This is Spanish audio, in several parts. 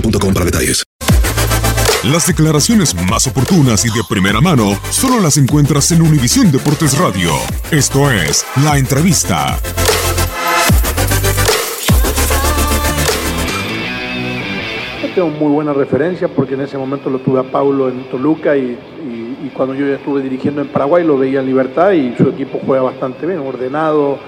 boostmobile.com para detalles. Las declaraciones más oportunas y de primera mano solo las encuentras en Univisión Deportes Radio. Esto es La Entrevista. Yo tengo muy buena referencia porque en ese momento lo tuve a Paulo en Toluca y, y- y cuando yo ya estuve dirigiendo en Paraguay lo veía en libertad y su equipo juega bastante bien, ordenado,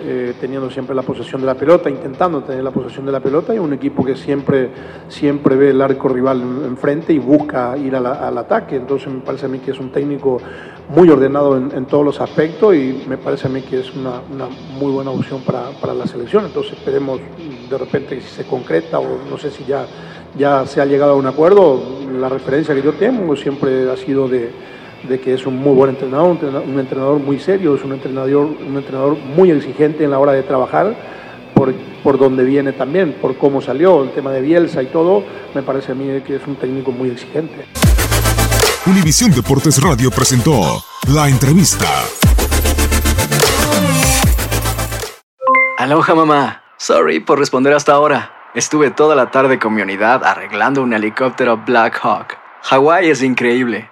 eh, teniendo siempre la posesión de la pelota, intentando tener la posesión de la pelota y un equipo que siempre, siempre ve el arco rival en- enfrente y busca ir al ataque. Entonces me parece a mí que es un técnico muy ordenado en, todos los aspectos y me parece a mí que es una, muy buena opción para, para la selección. Entonces esperemos de repente si se concreta o no sé si ya, ya se ha llegado a un acuerdo. La referencia que yo tengo siempre ha sido de, de que es un muy buen entrenador, un entrenador, un entrenador muy serio, es un entrenador, un entrenador muy exigente en la hora de trabajar. Por, por donde viene también, por cómo salió, el tema de Bielsa y todo, me parece a mí que es un técnico muy exigente. Univisión Deportes Radio presentó La Entrevista. Aloha mamá. Sorry por responder hasta ahora. Estuve toda la tarde con mi unidad arreglando un helicóptero Black Hawk. Hawái es increíble.